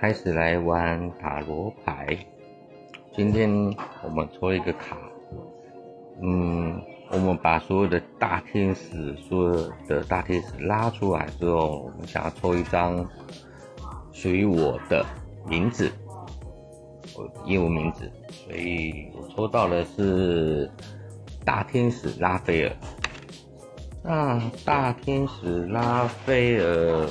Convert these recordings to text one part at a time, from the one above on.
开始来玩塔罗牌。今天我们抽一个卡，嗯，我们把所有的大天使，所有的大天使拉出来之后，我们想要抽一张属于我的名字，我英文名字，所以我抽到的是大天使拉斐尔。那大天使拉斐尔。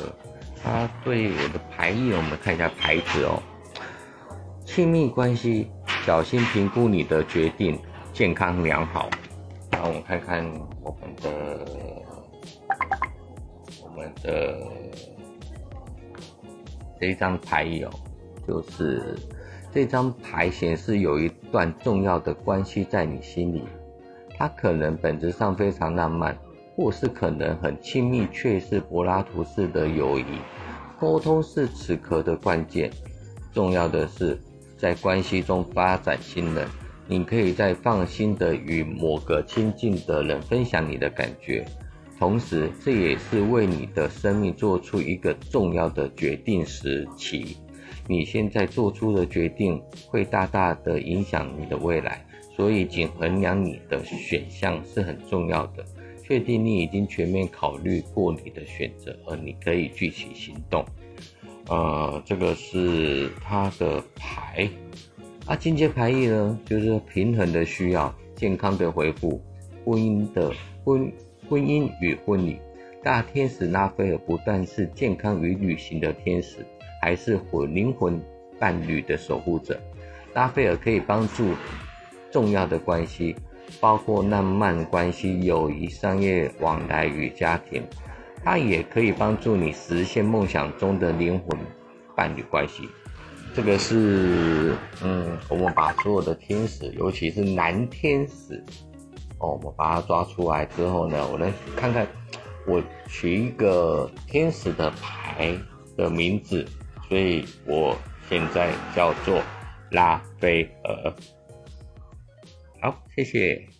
他对我的牌意，我们看一下牌子哦。亲密关系，小心评估你的决定，健康良好。让我们看看我们的我们的这一张牌友哦，就是这张牌显示有一段重要的关系在你心里，它可能本质上非常浪漫。或是可能很亲密，却是柏拉图式的友谊。沟通是此刻的关键。重要的是，在关系中发展信任。你可以在放心的与某个亲近的人分享你的感觉，同时这也是为你的生命做出一个重要的决定时期。你现在做出的决定会大大的影响你的未来，所以仅衡量你的选项是很重要的。确定你已经全面考虑过你的选择，而你可以具体行动。呃，这个是他的牌。啊，进阶牌意呢，就是平衡的需要，健康的回复，婚姻的婚婚姻与婚礼。大天使拉斐尔不但是健康与旅行的天使，还是魂灵魂伴侣的守护者。拉斐尔可以帮助重要的关系。包括浪漫关系、友谊、商业往来与家庭，它也可以帮助你实现梦想中的灵魂伴侣关系。这个是，嗯，我们把所有的天使，尤其是男天使，哦，我们把它抓出来之后呢，我来看看，我取一个天使的牌的名字，所以我现在叫做拉斐尔。好，谢谢。